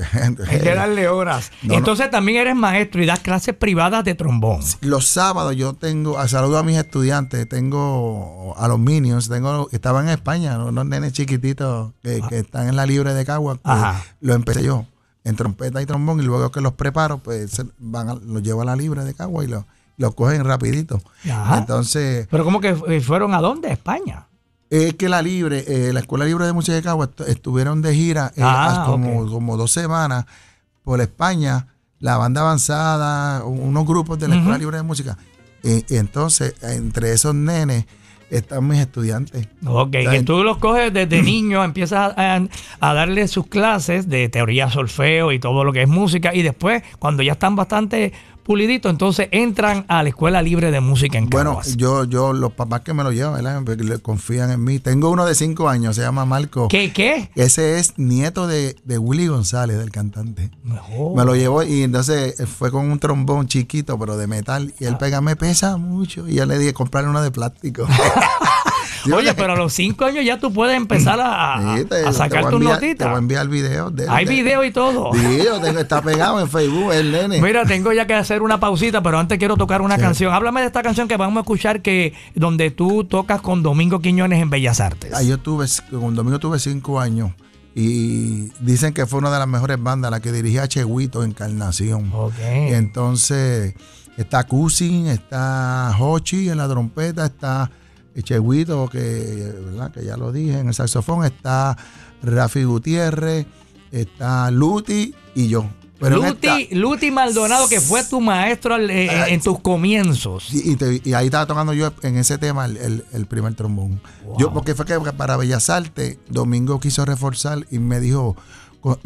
Hay que darle horas. No, no. Entonces también eres maestro y das clases privadas de trombón. Los sábados yo tengo, a saludo a mis estudiantes, tengo a los Minions, tengo, estaban en España, unos nenes chiquititos que, que están en la libre de Cagua, lo empecé yo en trompeta y trombón y luego que los preparo, pues van a- los llevo a la libre de Cagua y los los cogen rapidito. Ajá. Entonces, Pero como que fueron a dónde? A España. es que la libre, eh, la Escuela Libre de Música de Cagua estu- estuvieron de gira eh, Ah, como, como dos semanas por España, la banda avanzada, unos grupos de la Escuela. Libre de Música. Y, entonces, entre esos nenes están mis estudiantes. Ok, que Saben- tú los coges desde niño, empiezas a, a darle sus clases de teoría solfeo y todo lo que es música y después, cuando ya están bastante puliditos, entonces entran a la Escuela Libre de Música en Bueno, Caguas. yo, yo, los papás que me lo llevan, ¿verdad? Porque le confían en mí. Tengo uno de cinco años, se llama Marco. ¿Qué, qué? Ese es nieto de, de Willy González, del cantante. Oh. Me lo llevó y entonces fue con un trombón chiquito, pero de metal. Y él Ah. pega, me pesa mucho. Y yo le dije, comprarle uno de plástico. Oye, pero a los cinco años ya tú puedes empezar a, Sí, te- a te sacar voy tus enviar- Te voy a enviar videos de él. Hay de- video y todo. Sí, yo tengo, está pegado en Facebook, el nene. Mira, tengo ya que hacer una pausita, pero antes quiero tocar una Sí. canción. Háblame de esta canción que vamos a escuchar que donde tú tocas con Domingo Quiñones en Bellas Artes. Ah, yo tuve, con Domingo tuve cinco años. Y dicen que fue una de las mejores bandas, la que dirigía Cheguito, Encarnación. Ok. Entonces, está Cusin, está Hochi en la trompeta, está Cheguito, que, ¿verdad? que ya lo dije, en el saxofón, está Rafi Gutiérrez, está Luti y yo. Pero Luti, esta- Luti Maldonado, que fue tu maestro eh, en, tus comienzos. y, y te- y ahí estaba tocando yo en ese tema el, el- el primer trombón. Yo, porque fue que para Bellas Artes, Domingo quiso reforzar y me dijo,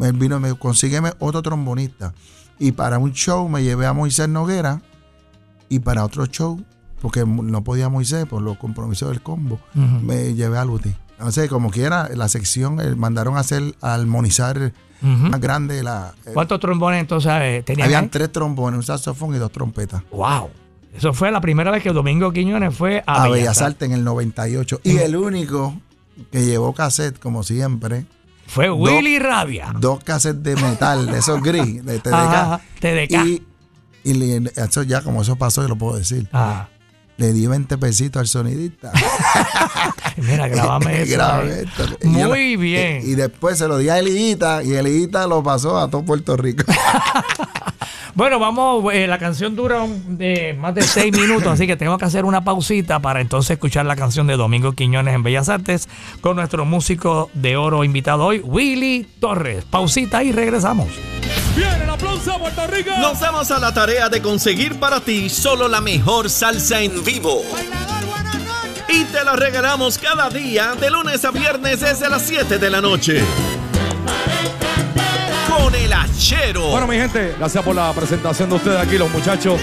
él vino y me dijo, consígueme otro trombonista. Y para un show me llevé a Moisés Noguera y para otro show, porque no podía Moisés por los compromisos del combo, me llevé a Luti. Entonces, como quiera, la sección eh, mandaron a hacer, a armonizar más grande la... eh, ¿Cuántos trombones entonces eh, tenían? habían ahí? tres trombones, un saxofón y dos trompetas. Wow. Eso fue la primera vez que Domingo Quiñones fue a, a Bellas Artes. En el 98. Y el único que llevó cassette, como siempre, Fue Willy Rabia. dos cassettes de metal, de esos gris, de TDK. Ajá, TDK. Y, y eso ya, como eso pasó, yo lo puedo decir. Ah, Le di 20 pesitos al sonidista. mira, grabame eso. Grabé esto. Muy bien. Y, y después se lo di a Elita y Elita lo pasó a todo Puerto Rico. Bueno, vamos, eh, la canción dura un- de más de seis minutos, así que tengo que hacer una pausita para entonces escuchar la canción de Domingo Quiñones en Bellas Artes con nuestro músico de oro invitado hoy, Willy Torres. Pausita y regresamos. Viene el aplauso a Puerto Rico. Nos damos a la tarea de conseguir para ti solo la mejor salsa en vivo. Y te la regalamos cada día, de lunes a viernes desde las 7 de la noche. Con el hachero. Bueno, mi gente, gracias por la presentación de ustedes aquí, los muchachos.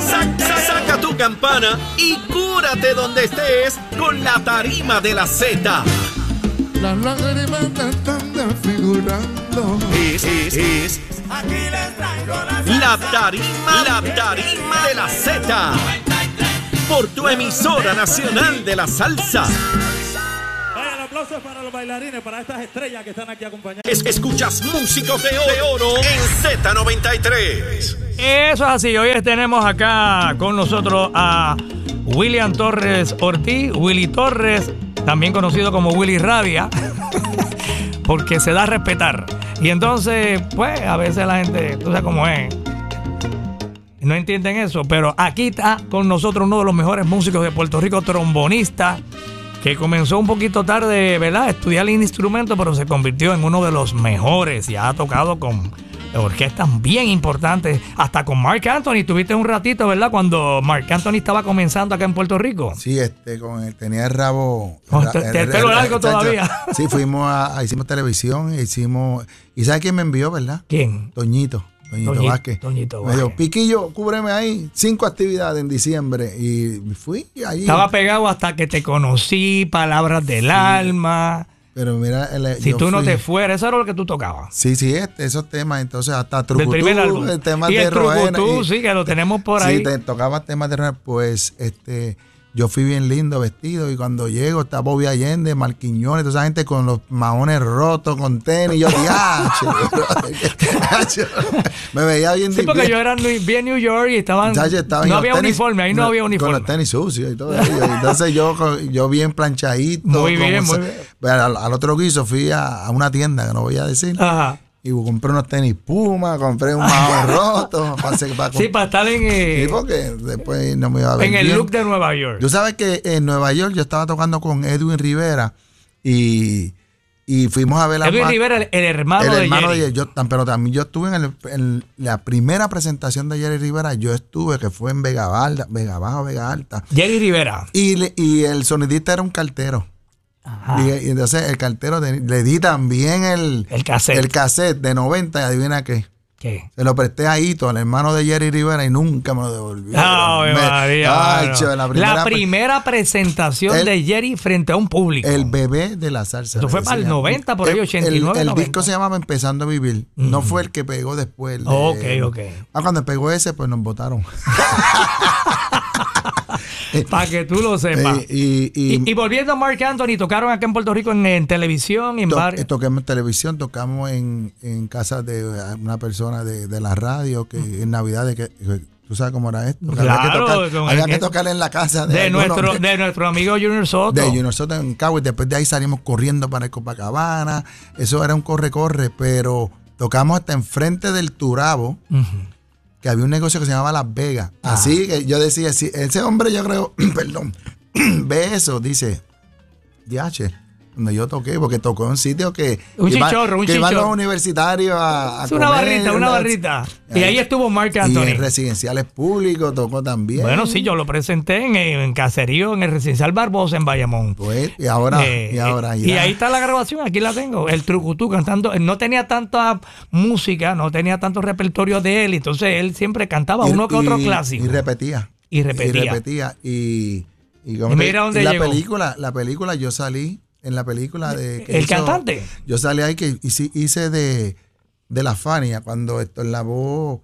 Saca, saca tu campana y cúrate donde estés con la tarima de la Z. Las lágrimas están desfigurando. Es, es, es la tarima, la tarima de la Z. Por tu emisora nacional de la salsa. Para los bailarines, para estas estrellas que están aquí acompañando. Es- escuchas músicos de oro, de oro en Z93. Eso es así. Hoy tenemos acá con nosotros a William Torres Ortiz, Willy Torres, también conocido como Willy Rabia, porque se da a respetar. Y entonces, pues, a veces la gente, tú sabes cómo es. No entienden eso, pero aquí está con nosotros uno de los mejores músicos de Puerto Rico, trombonista, que comenzó un poquito tarde, ¿verdad? Estudiar el instrumento, pero se convirtió en uno de los mejores y ha tocado con orquestas bien importantes, hasta con Mark Anthony. Tuviste un ratito, ¿verdad? Cuando Mark Anthony estaba comenzando acá en Puerto Rico. Sí, este, con el, tenía el rabo. Oh, el el- el pelo el- largo todavía. Sí, fuimos a, a- hicimos televisión, hicimos. ¿Y sabes quién me envió, verdad? ¿Quién? Toñito. Toñito Toñi- Vázquez. Me dijo. Piquillo, cúbreme ahí. Cinco actividades en diciembre. Y fui ahí. Estaba pegado hasta que te conocí, palabras del alma. Pero mira, el- Si tú no te fueras, eso era lo que tú tocabas. Sí, sí, este, esos temas. Entonces, hasta Trucutú, el tema y de el Roena. Trucutú, y- sí, que lo tenemos por ahí. Sí, te tocaba temas de rap, pues este yo fui bien lindo vestido y cuando llego está Bobby Allende, Marquiñones, toda esa gente con los maones rotos, con tenis, yo dije, me veía bien Sí, porque bien- yo era New- bien New York y estaban. Estaba no había tenis- uniforme, ahí no, había Con uniforme. los tenis sucios y todo eso. Entonces yo, con- yo bien planchadito. Muy bien, se- muy bien. Pero Al, al otro guiso fui a, a una tienda que no voy a decir. Ajá. Y compré unos tenis Puma, compré un mahón roto. Para, hacer- para Sí, para estar en, eh, Sí, porque después no me iba a ver en el bien. look de Nueva York. Tú sabes que en Nueva York yo estaba tocando con Edwin Rivera y, y fuimos a ver la Edwin Rivera, el, el hermano, el de hermano Jerry. de. Yo pero también yo estuve en, el- en la primera presentación de Jerry Rivera, yo estuve, que fue en Vega, Alta, Vega Baja, Vega Alta. Jerry Rivera. Y, le- y el sonidista era un cartero. Ajá. Y, y entonces el cartero de- le di también el, El cassette. el cassette de 90 y adivina qué. ¿Qué? Se lo presté a Hito, al hermano de Jerry Rivera, y nunca me lo devolvió. Ave Me- María, Ay, mano. che, la primera, primera presentación El- de Jerry frente a un público. El bebé de la salsa. Eso fue para el decían. 90, por ahí, El- 89, El, 90. disco se llamaba Empezando a Vivir. No fue el que pegó después. de- Ok, ok. Ah, cuando pegó ese, pues nos votaron. Para que tú lo sepas. Eh, y, y, y, y volviendo a Mark Anthony, tocaron acá en Puerto Rico en, en televisión y en to- bar. eh, tocamos en televisión, tocamos en, en casa de una persona de, de la radio que en Navidad, que, que- tú sabes cómo era esto. Que había que Claro, tocar, había que tocar en la casa de, de, nuestro, de nuestro amigo Junior Soto. de Junior Soto en Cabo y después de ahí salimos corriendo para el Copacabana. Eso era un corre-corre, pero tocamos hasta enfrente del Turabo, Ujú. Que había un negocio que se llamaba Las Vegas. Ah. Así que yo decía, si ese hombre yo creo, perdón, ve eso, dice, DH, donde yo toqué, porque tocó en un sitio que, Un que iba- chichorro, un que chichorro. los universitarios a, a Es una comer, barrita, una barrita. Y ahí estuvo Mark Y Anthony. en residenciales públicos tocó también. Bueno, sí, yo lo presenté en, en Caserío, en el residencial Barbosa, en Bayamón. Pues, y ahora, Eh, y ahora, y ya. ahí está la grabación, aquí la tengo. El trucutú cantando. No tenía tanta música, no tenía tanto repertorio de él. Entonces él siempre cantaba Y- uno que otro y- clásico. Y repetía. Y repetía. Y repetía. Y, y, como Y mira dónde la llegó. película, la película, yo salí en la película de. que ¿El cantante? Yo salí ahí que hice, hice de, de la Fania cuando esto la voz.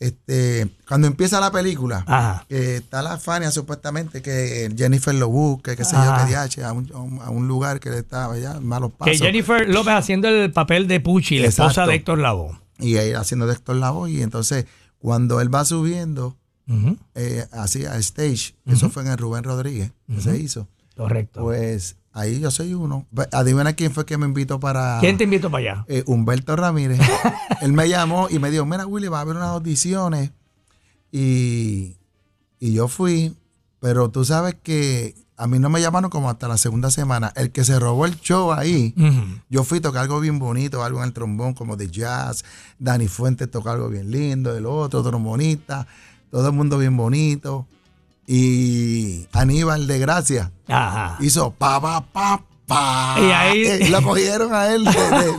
Este, cuando empieza la película, Ajá. que está la Fania supuestamente, que Jennifer lo busca, que que DH, a un, a un- a un lugar que le estaba ya, malos Que pasos. Jennifer López haciendo el papel de Pucci, la esposa de Héctor Lavoe. Y ahí haciendo de Héctor Lavoe. Y entonces, cuando él va subiendo, Ujú, eh, así a stage, eso fue en el Rubén Rodríguez, que se hizo. Correcto. Pues ahí yo soy uno. Adivina quién fue que me invitó para. ¿Quién te invitó para allá? Eh, Humberto Ramírez. Él me llamó y me dijo: Mira, Willy, va a haber unas audiciones. Y, y yo fui, pero tú sabes que a mí no me llamaron como hasta la segunda semana. El que se robó el show ahí, yo fui a tocar algo bien bonito, algo en el trombón como de jazz. Dani Fuentes tocó algo bien lindo, el otro trombonista, todo el mundo bien bonito. Y Aníbal de Gracia Ajá. hizo pa, pa, pa, pa. Y ahí- Eh, lo cogieron a él de, de-.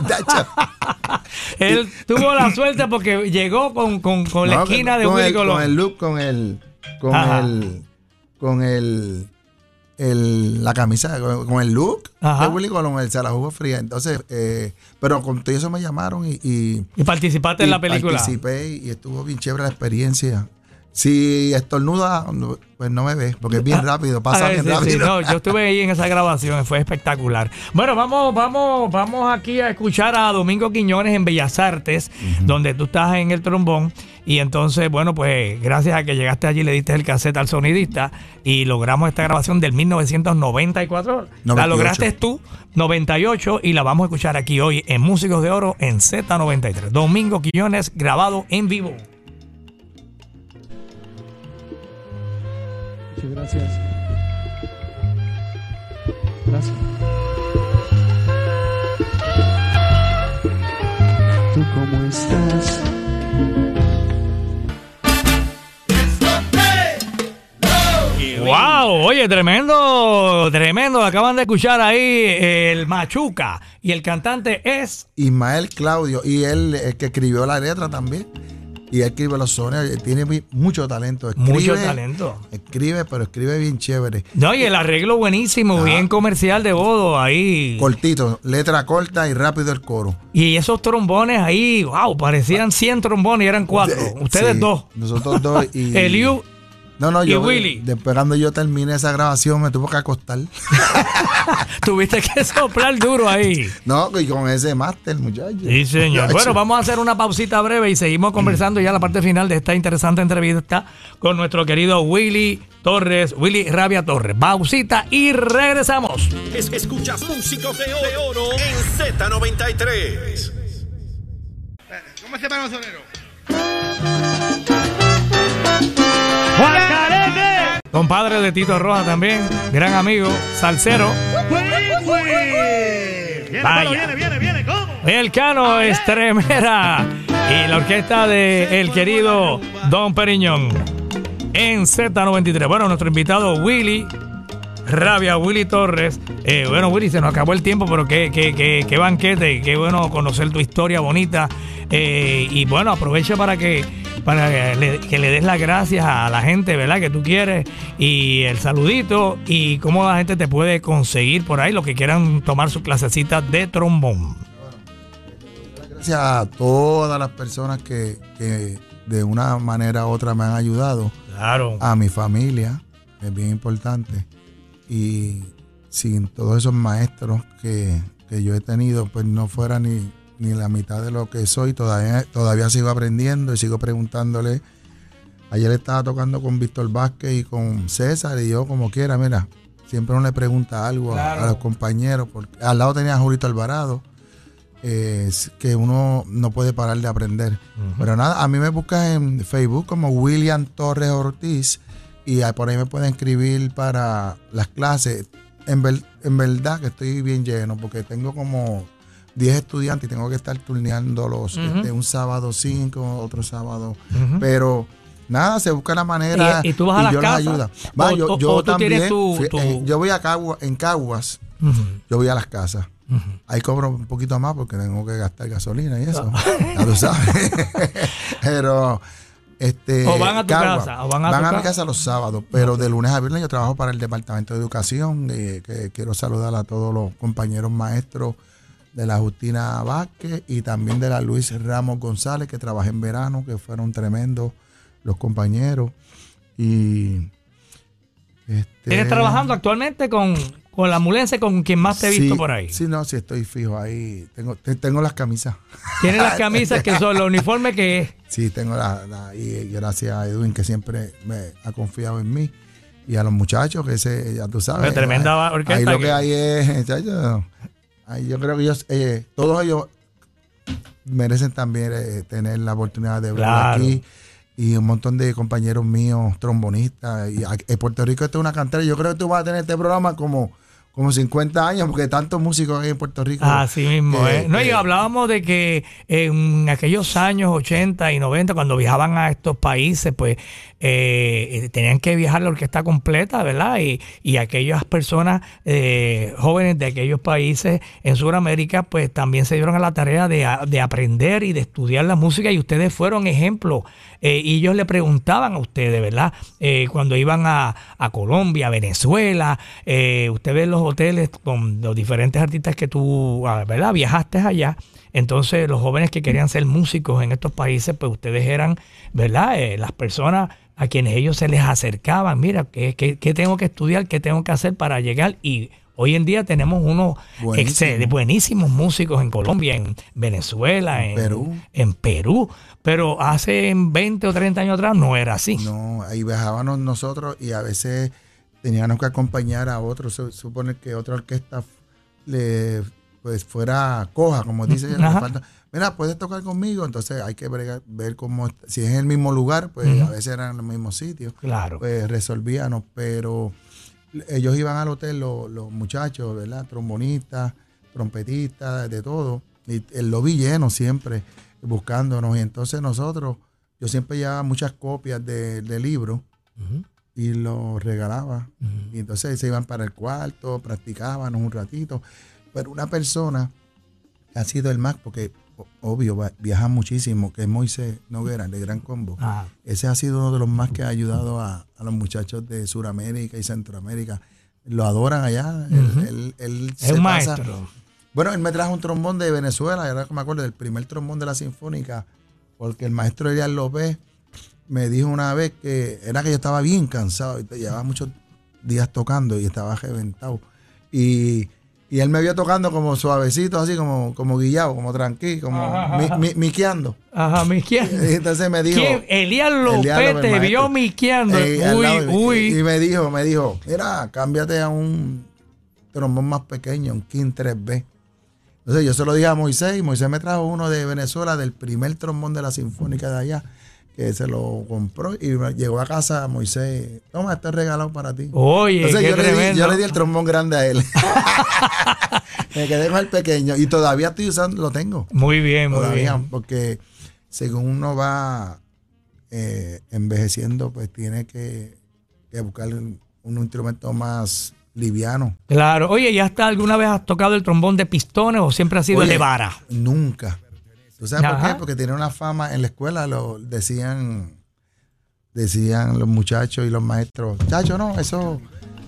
Él tuvo la suerte porque llegó con, con, con la No, esquina de Willy el, Colón. Con el look, con el. Con Ajá. el. Con el. el- la camisa, con, el look Ajá. de Willy Colón, él se la jugó fría. Entonces, eh, pero con todo eso me llamaron y, y, y participaste en la película. Participé y estuvo bien chévere la experiencia. Si estornuda, pues no me ves, porque es bien rápido, pasa Ah, bien sí, sí, rápido. no, yo estuve ahí en esa grabación, fue espectacular. Bueno, vamos, vamos, vamos aquí a escuchar a Domingo Quiñones en Bellas Artes, donde tú estás en el trombón. Y entonces, bueno, pues gracias a que llegaste allí, le diste el cassette al sonidista y logramos esta grabación del 1994. La 98. lograste tú, 98, y la vamos a escuchar aquí hoy en Músicos de Oro en Z93. Domingo Quiñones grabado en vivo. Muchas gracias. Gracias. ¿Tú cómo estás? ¡Wow! Oye, tremendo, tremendo. Acaban de escuchar ahí el Machuca. Y el cantante es. Ismael Claudio, y él el que escribió la letra también. Y los él tiene mucho talento. Escribe, Mucho talento. Escribe, pero escribe bien chévere. No, y el arreglo buenísimo, bien comercial de bodo ahí. Cortito, letra corta y rápido el coro. Y esos trombones ahí, wow, parecían 100 trombones y eran cuatro. Sí, Ustedes dos. Nosotros dos. Y, Eliu No, no, y yo. Willy. Después cuando yo terminé esa grabación me tuvo que acostar. tuviste que soplar duro ahí. No, y con ese máster, muchacho. Sí, señor. Muchacho. Bueno, vamos a hacer una pausita breve y seguimos conversando ya la parte final de esta interesante entrevista con nuestro querido Willy Torres, Willy Rabia Torres. Pausita y regresamos. Es- Escuchas Músicos de Oro en Z93. ¿Cómo se llama el sonero? Juan Carete. Compadre de Tito Roja también, gran amigo, salsero. Viene, Vaya. Pablo, viene, viene, viene, ¿cómo? El Cano Estremera y la orquesta de el querido Don Periñón en Z93. Bueno, nuestro invitado Willy Rabia, Willy Torres. Eh, bueno, Willy, se nos acabó el tiempo, pero qué, qué, qué, qué banquete, qué bueno conocer tu historia bonita. Eh, y bueno, aprovecha para que para que le, que le des las gracias a la gente, ¿verdad? Que tú quieres. Y el saludito y cómo la gente te puede conseguir por ahí, los que quieran tomar su clasecita de trombón. Gracias a todas las personas que, que de una manera u otra me han ayudado. Claro. A mi familia, es bien importante. Y sin todos esos maestros que, que yo he tenido, pues no fuera ni, ni la mitad de lo que soy. Todavía, todavía sigo aprendiendo y sigo preguntándole. Ayer estaba tocando con Víctor Vázquez y con César y yo como quiera, mira, siempre uno le pregunta algo a- Claro. a, los compañeros. Porque al lado tenía a Julito Alvarado, eh, que uno no puede parar de aprender. Pero nada, a mí me buscas en Facebook como William Torres Ortiz y por ahí me pueden escribir para las clases. En, ver- en verdad que estoy bien lleno porque tengo como 10 estudiantes y tengo que estar turneándolos Ujú. este, un sábado 5, otro sábado. Pero nada, se busca la manera ¿Y- y tú vas a las yo casas? ayuda. Va, ¿O- yo, o- yo o tú también, tu- tu- eh, yo voy a Cagua, en Caguas, yo voy a las casas. Ahí cobro un poquito más porque tengo que gastar gasolina y eso. ya tú sabes. Pero este O van a tu Cagua, casa, o van a mi casa. los sábados, pero de lunes a viernes yo trabajo para el Departamento de Educación, eh, que quiero saludar a todos los compañeros maestros de la Justina Vázquez y también de la Luis Ramos González, que trabajé en verano, que fueron tremendos los compañeros. Y este, ¿Tienes trabajando actualmente con, con la mulense con quien más te he visto Sí, por ahí? Sí, no, sí estoy fijo ahí. Tengo, te- tengo las camisas. Tienes las camisas que son los uniformes que es. Sí, tengo la, la- y gracias a Edwin que siempre me ha confiado en mí. Y a los muchachos que se, ya tú sabes. Pues tremenda ahí- orquesta Ahí lo que- que hay es, muchachos, ahí yo creo que ellos, eh, todos ellos merecen también eh, tener la oportunidad de verlo Claro. aquí. y un montón de compañeros míos, trombonistas. Y en Puerto Rico esto es una cantera. Yo creo que tú vas a tener este programa como, como 50 años, porque tantos músicos hay en Puerto Rico. Así mismo, que- ¿eh? No, y que- hablábamos de que en aquellos años 80 y 90, cuando viajaban a estos países, pues eh, eh, tenían que viajar la orquesta completa, ¿verdad? Y, y aquellas personas eh, jóvenes de aquellos países en Sudamérica, pues también se dieron a la tarea de, a- de aprender y de estudiar la música y ustedes fueron ejemplo. Eh, y ellos le preguntaban a ustedes, ¿verdad? Eh, cuando iban a, a Colombia, Venezuela, eh, usted ve los hoteles con los diferentes artistas que tú, ah, ¿verdad? Viajaste allá. Entonces, los jóvenes que querían ser músicos en estos países, pues ustedes eran, ¿verdad? Eh, las personas a quienes ellos se les acercaban. Mira, ¿qué, qué, qué tengo que estudiar? ¿Qué tengo que hacer para llegar? Y hoy en día tenemos unos Buenísimo. buenísimos músicos en Colombia, en Venezuela, en, En Perú. en Perú. Pero hace 20 o 30 años atrás no era así. No, ahí viajábamos nosotros y a veces teníamos que acompañar a otros. Se supone que otra orquesta le pues fuera coja, como dice ella, le falta, Mira, puedes tocar conmigo, entonces hay que bregar- ver cómo, si es en el mismo lugar, pues a veces eran en los mismos sitios, Claro. pues resolvíamos, pero ellos iban al hotel, los, los muchachos, ¿verdad? Trombonistas, trompetistas, de todo, y el lobby lleno siempre, buscándonos, y entonces nosotros, yo siempre llevaba muchas copias de, de libros y los regalaba, y entonces se iban para el cuarto, practicábamos un ratito, pero una persona que ha sido el más, porque obvio viaja muchísimo, que es Moisés Noguera, de Gran Combo. Ah, Ese ha sido uno de los más que ha ayudado a, a los muchachos de Sudamérica y Centroamérica. Lo adoran allá. Él- él- él es se un pasa- maestro. Bueno, él me trajo un trombón de Venezuela, ahora que me acuerdo del primer trombón de la Sinfónica, porque el maestro Elias López me dijo una vez que era que yo estaba bien cansado y te llevaba muchos días tocando y estaba reventado. Y, y él me vio tocando como suavecito, así como, como guillado, como tranquilo, como mi- mi- miqueando. Ajá, miqueando. Y entonces me dijo. ¿Quién? Elías López te vio miqueando. Eh, uy, lado uy. Y, y me dijo, me dijo, mira, cámbiate a un trombón más pequeño, un King 3B. Entonces yo se lo dije a Moisés y Moisés me trajo uno de Venezuela, del primer trombón de la Sinfónica de allá, que se lo compró y llegó a casa Moisés, toma, este es regalado para ti. Oye, Entonces qué yo le, di, yo le di el trombón grande a él. me quedé con el pequeño y todavía estoy usando, lo tengo. Muy bien, muy Todavía, bien. porque según uno va eh, envejeciendo, pues tiene que, que buscar un, un instrumento más liviano. Claro. Oye, ¿ya hasta alguna vez has tocado el trombón de pistones o siempre ha sido el de vara? Nunca. ¿Tú sabes por qué? Porque tiene una fama en la escuela, lo decían, decían los muchachos y los maestros, chacho, no, eso,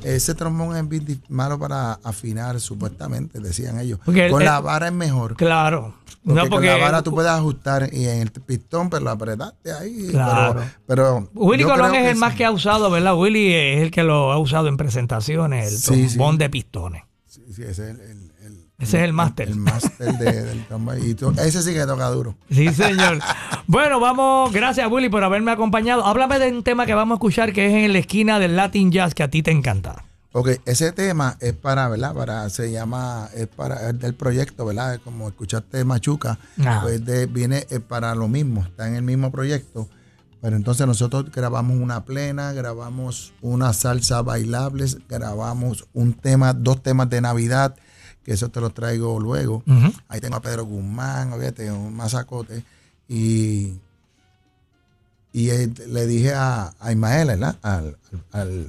ese trombón es bien malo para afinar, supuestamente, decían ellos. Porque el- con la vara es mejor. Claro. Porque, no, porque con la vara tú puedes ajustar y en el pistón, pero lo apretaste ahí. Claro. Pero, pero Willy Colón es el sí. más que ha usado, ¿verdad? Willy es el que lo ha usado en presentaciones, el Sí, trombón sí. de pistones. Sí, sí, ese es el- Ese es el máster. El máster de- del. Y tú- ese sí que toca duro. Sí, señor. bueno, vamos, gracias Willy por haberme acompañado. Háblame de un tema que vamos a escuchar que es en la esquina del Latin Jazz que a ti te encanta. Ok, ese tema es para, ¿verdad? Para, se llama, es para es del proyecto, ¿verdad? Como escuchaste Machuca, Ah. pues de- viene para lo mismo, está en el mismo proyecto. Pero entonces nosotros grabamos una plena, grabamos una salsa bailables, grabamos un tema, dos temas de Navidad, que eso te lo traigo luego. Ahí tengo a Pedro Guzmán, obviamente, un masacote. Y, y le dije a, a Ismael, ¿verdad? Al,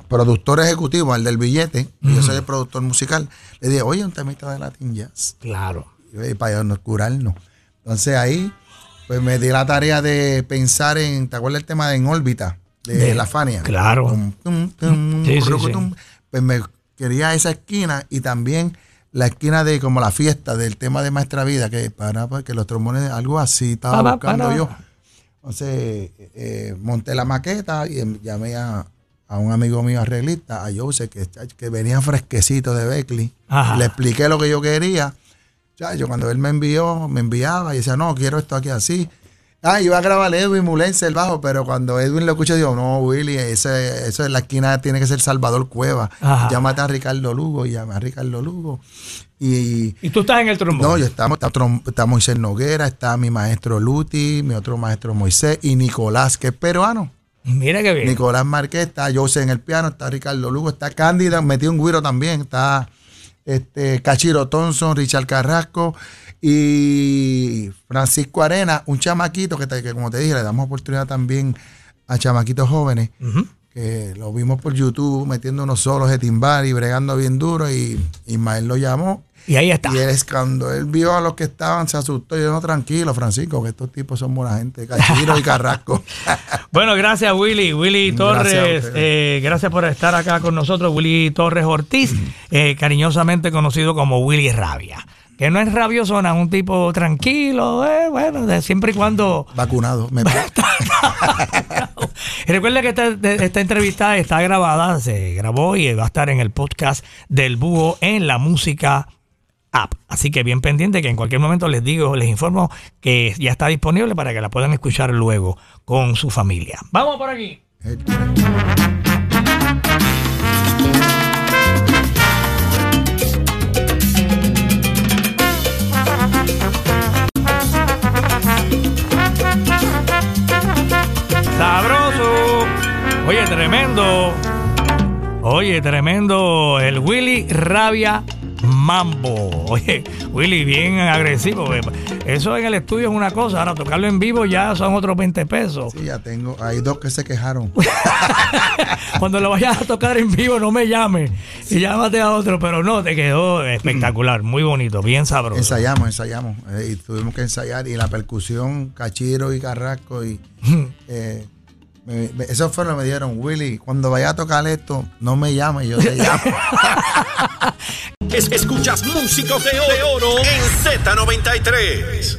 productor ejecutivo, al del billete, yo soy el productor musical, le dije, oye, un temita de Latin Jazz, Claro. y para no curarnos. Entonces ahí, pues me di la tarea de pensar en, ¿te acuerdas el tema de En órbita? De, De- la Fania. claro. Tum, tum, tum, Sí, sí, rucutum. Pues me quería esa esquina y también la esquina de como la fiesta del tema de Maestra Vida, que para, para que los trombones, algo así, estaba Para, buscando para. yo. Entonces eh, monté la maqueta y em- llamé a, a un amigo mío arreglista, a Jose, que, que venía fresquecito de Beckley. Ajá. Le expliqué lo que yo quería. Ya, yo cuando él me envió, me enviaba y decía, no, quiero esto aquí así. Ah, iba a grabar Edwin Mulense el bajo, pero cuando Edwin lo escuchó, digo, no, Willy, ese, eso en la esquina tiene que ser Salvador Cueva. Ajá. Llámate a Ricardo Lugo, y llamé a Ricardo Lugo. Y Y tú estás en el trombón. no, yo estamos, está, está Moisés Noguera, está mi maestro Luti, mi otro maestro Moisés y Nicolás, que es peruano. Mira qué bien. Nicolás Márquez, está José en el piano, está Ricardo Lugo, está Cándida, metió un güiro también, está este Cachiro Thompson, Richard Carrasco y Francisco Arena, un chamaquito que, te- que como te dije, le damos oportunidad también a chamaquitos jóvenes, que lo vimos por YouTube metiendo unos solos de timbal y bregando bien duro y Ismael lo llamó. Y ahí está. Y él, es cuando él vio a los que estaban, se asustó y dijo, no, tranquilo, Francisco, que estos tipos son buena gente, Cachiro y Carrasco. Bueno, gracias Willy. Willy Torres, eh, gracias por estar acá con nosotros. Willy Torres Ortiz, eh, cariñosamente conocido como Willy Rabia. Que no es rabiosona, un tipo tranquilo, eh, bueno, de siempre y cuando... Vacunado. Me, Y Recuerda que esta, esta entrevista está grabada, se grabó y va a estar en el podcast del Búho en la música app. Así que bien pendiente que en cualquier momento les digo, les informo que ya está disponible para que la puedan escuchar luego con su familia. Vamos por aquí. Sabroso. Oye, tremendo. Oye, tremendo. El Willy Rabia Mambo. Oye, Willy, bien agresivo. eh. Eso en el estudio es una cosa. Ahora tocarlo en vivo ya son otros 20 pesos. Sí, ya tengo. Hay dos que se quejaron. Cuando lo vayas a tocar en vivo, no me llames. Y llámate a otro. Pero no, te quedó espectacular. Muy bonito. Bien sabroso. Ensayamos, ensayamos. eh, y tuvimos que ensayar. Y la percusión, Cachiro y Carrasco. Y eh, me- me- eso fue lo que me dieron. Willy, cuando vaya a tocar esto, no me llames, yo te llamo. Es- escuchas Músicos de Oro en Z93.